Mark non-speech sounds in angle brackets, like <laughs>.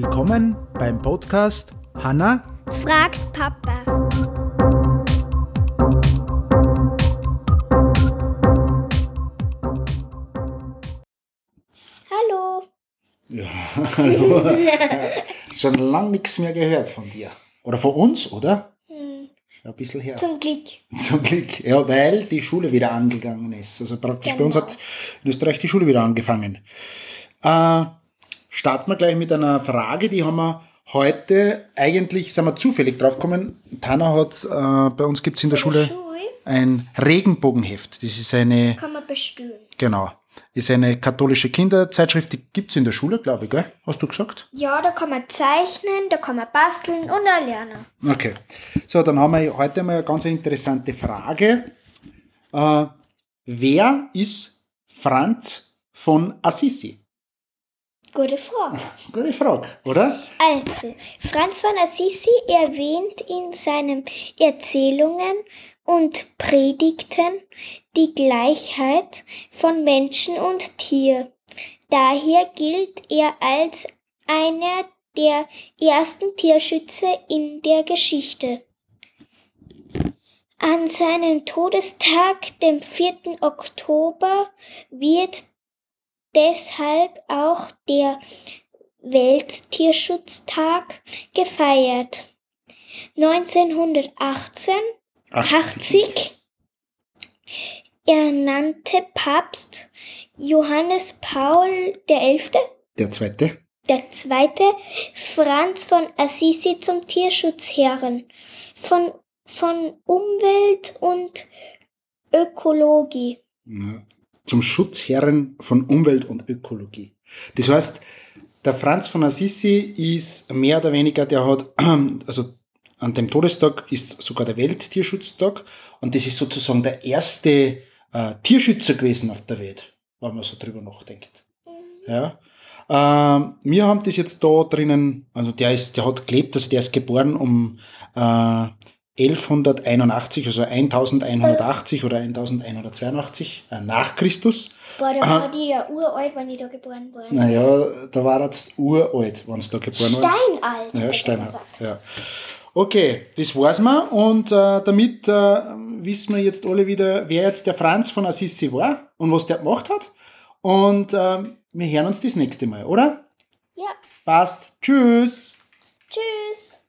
Willkommen beim Podcast Hanna fragt Papa. Hallo. Ja, <laughs> hallo. Schon lange nichts mehr gehört von dir. Oder von uns, oder? Hm, ein bisschen her. Zum Glück. Zum Glück. Ja, weil die Schule wieder angegangen ist. Also praktisch bei uns Genau. hat in Österreich die Schule wieder angefangen. Äh, starten wir gleich mit einer Frage, die haben wir heute, eigentlich sind wir zufällig draufgekommen. Tana hat, äh, bei uns gibt es in der Schule Schule ein Regenbogenheft. Das ist eine, kann man bestellen. genau, ist eine katholische Kinderzeitschrift, die gibt es in der Schule, glaube ich, gell? Hast du gesagt? Ja, da kann man zeichnen, da kann man basteln und auch lernen. Okay. So, dann haben wir heute mal eine ganz interessante Frage. Äh, wer ist Franz von Assisi? Gute Frage. <laughs> Gute Frage, oder? Also, Franz von Assisi erwähnt in seinen Erzählungen und Predigten die Gleichheit von Menschen und Tier. Daher gilt er als einer der ersten Tierschützer in der Geschichte. An seinem Todestag, dem 4. Oktober, wird deshalb auch der Welttierschutztag gefeiert. 1918 80 ernannte Papst Johannes Paul XI. Der zweite. der zweite Franz von Assisi zum Tierschutzherren von, von Umwelt und Ökologie. Ja. Zum Schutzherren von Umwelt und Ökologie. Das heißt, der Franz von Assisi ist mehr oder weniger, der hat, <clears throat> also an dem Todestag ist sogar der Welttierschutztag und das ist sozusagen der erste äh, Tierschützer gewesen auf der Welt, wenn man so drüber nachdenkt. Ja. Ähm, wir haben das jetzt da drinnen, also der ist, der hat gelebt, also der ist geboren um äh, 1181, also 1180 oder 1182 äh, nach Christus. Boah, da Aha. war die ja uralt, wenn ich da geboren wurde. Naja, da war jetzt uralt, wenn es da geboren war. Steinalt. Ja, Steinalt. Ja. Okay, das war's mal. Und äh, damit äh, wissen wir jetzt alle wieder, wer jetzt der Franz von Assisi war und was der gemacht hat. Und ähm, wir hören uns das nächste Mal, oder? Ja, Passt. Tschüss. tschüss.